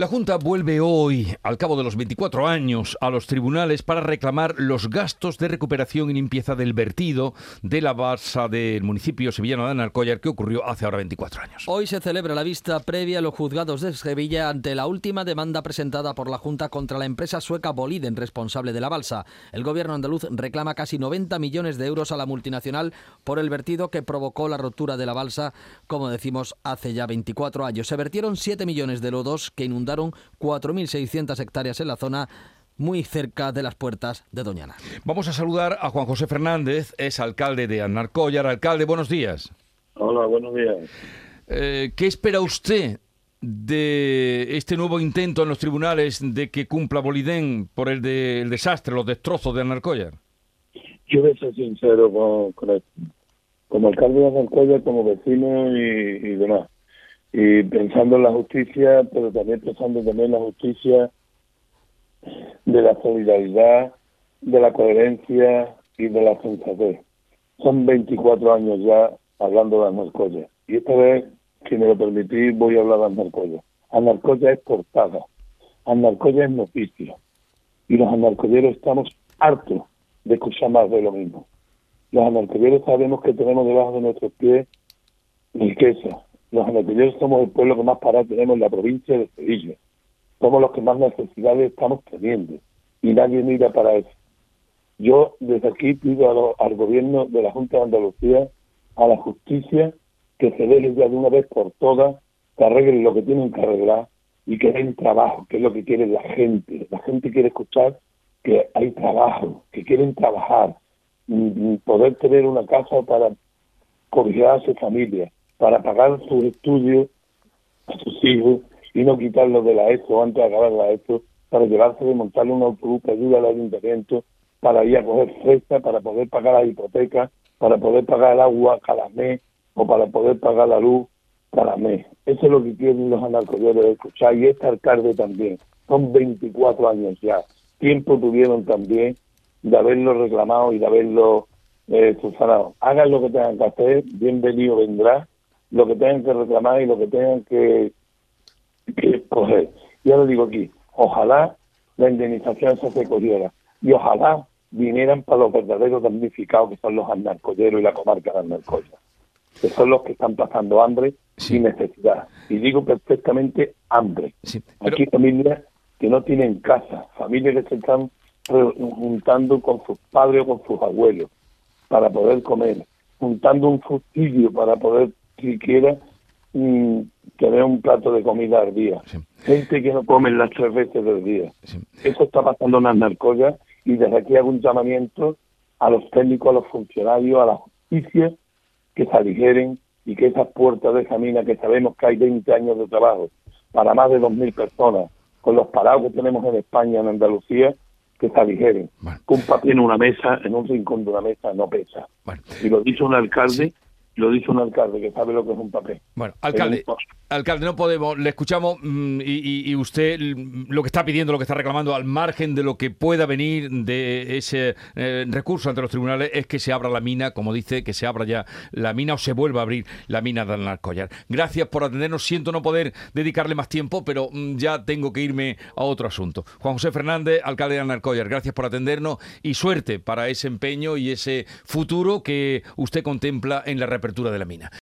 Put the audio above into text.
La Junta vuelve hoy, al cabo de los 24 años, a los tribunales para reclamar los gastos de recuperación y limpieza del vertido de la balsa del municipio sevillano de Anarcollar que ocurrió hace ahora 24 años. Hoy se celebra la vista previa a los juzgados de Sevilla ante la última demanda presentada por la Junta contra la empresa sueca Boliden, responsable de la balsa. El gobierno andaluz reclama casi 90 millones de euros a la multinacional por el vertido que provocó la rotura de la balsa, como decimos, hace ya 24 años. Se vertieron 7 millones de lodos que inundaron 4.600 hectáreas en la zona muy cerca de las puertas de Doñana. Vamos a saludar a Juan José Fernández, es alcalde de Anarcollar. Alcalde, buenos días. Hola, buenos días. Eh, ¿Qué espera usted de este nuevo intento en los tribunales de que cumpla Bolidén por el, de, el desastre, los destrozos de Anarcollar? Yo voy a ser sincero con, con como alcalde de Anarcollar, como vecino y, y demás y pensando en la justicia, pero también pensando también en la justicia de la solidaridad, de la coherencia y de la sensatez. Son 24 años ya hablando de Anarcoya. Y esta vez, si me lo permitís, voy a hablar de Anarcoya. Anarcoya es portada. Anarcoya es noticia. Y los anarcolleros estamos hartos de escuchar más de lo mismo. Los anarcolleros sabemos que tenemos debajo de nuestros pies riqueza, los anarquilleros somos el pueblo que más parado tenemos en la provincia de Sevilla. Somos los que más necesidades estamos teniendo y nadie mira para eso. Yo desde aquí pido al gobierno de la Junta de Andalucía, a la justicia, que se deje ya de una vez por todas, que arreglen lo que tienen que arreglar y que den trabajo, que es lo que quiere la gente. La gente quiere escuchar que hay trabajo, que quieren trabajar, mm, mm, poder tener una casa para cobijar a su familia, para pagar sus estudios a sus hijos y no quitarlos de la ESO antes de acabar la ESO, para llevarse de montarle un autobús que ayuda al ayuntamiento, para ir a coger fresca, para poder pagar la hipoteca, para poder pagar el agua cada mes o para poder pagar la luz cada mes. Eso es lo que quieren los de escuchar y este alcalde también. Son 24 años ya. Tiempo tuvieron también de haberlo reclamado y de haberlo eh. Hagan lo que tengan que hacer, bienvenido vendrá lo que tengan que reclamar y lo que tengan que, que coger. Ya lo digo aquí, ojalá la indemnización se recogiera y ojalá vinieran para los verdaderos damnificados que son los anarcolleros y la comarca de Anarcoya, que son los que están pasando hambre sin necesidad. Y digo perfectamente hambre. Aquí familias que no tienen casa, familias que se están juntando con sus padres o con sus abuelos para poder comer, juntando un subsidio para poder siquiera mm, tener un plato de comida al día. Gente que no come las tres veces del día. Eso está pasando en las narcoyas y desde aquí hago un llamamiento a los técnicos, a los funcionarios, a la justicia, que se aligeren y que esas puertas de examina, que sabemos que hay 20 años de trabajo para más de 2.000 personas, con los parados que tenemos en España, en Andalucía, que se aligeren. un papel en una mesa, en un rincón de una mesa, no pesa. Y lo dice un alcalde lo dice un alcalde que sabe lo que es un papel. Bueno, alcalde, alcalde, no podemos, le escuchamos mm, y, usted lo que está pidiendo, lo que está reclamando, al margen de lo que pueda venir de ese eh, recurso ante los tribunales, es que se abra la mina, como dice, que se abra ya la mina o se vuelva a abrir la mina de Alnarcollar. Gracias por atendernos. Siento no poder dedicarle más tiempo, pero mm, ya tengo que irme a otro asunto. Juan José Fernández, alcalde de Alnarcollar, gracias por atendernos y suerte para ese empeño y ese futuro que usted contempla en la repertura de la mina.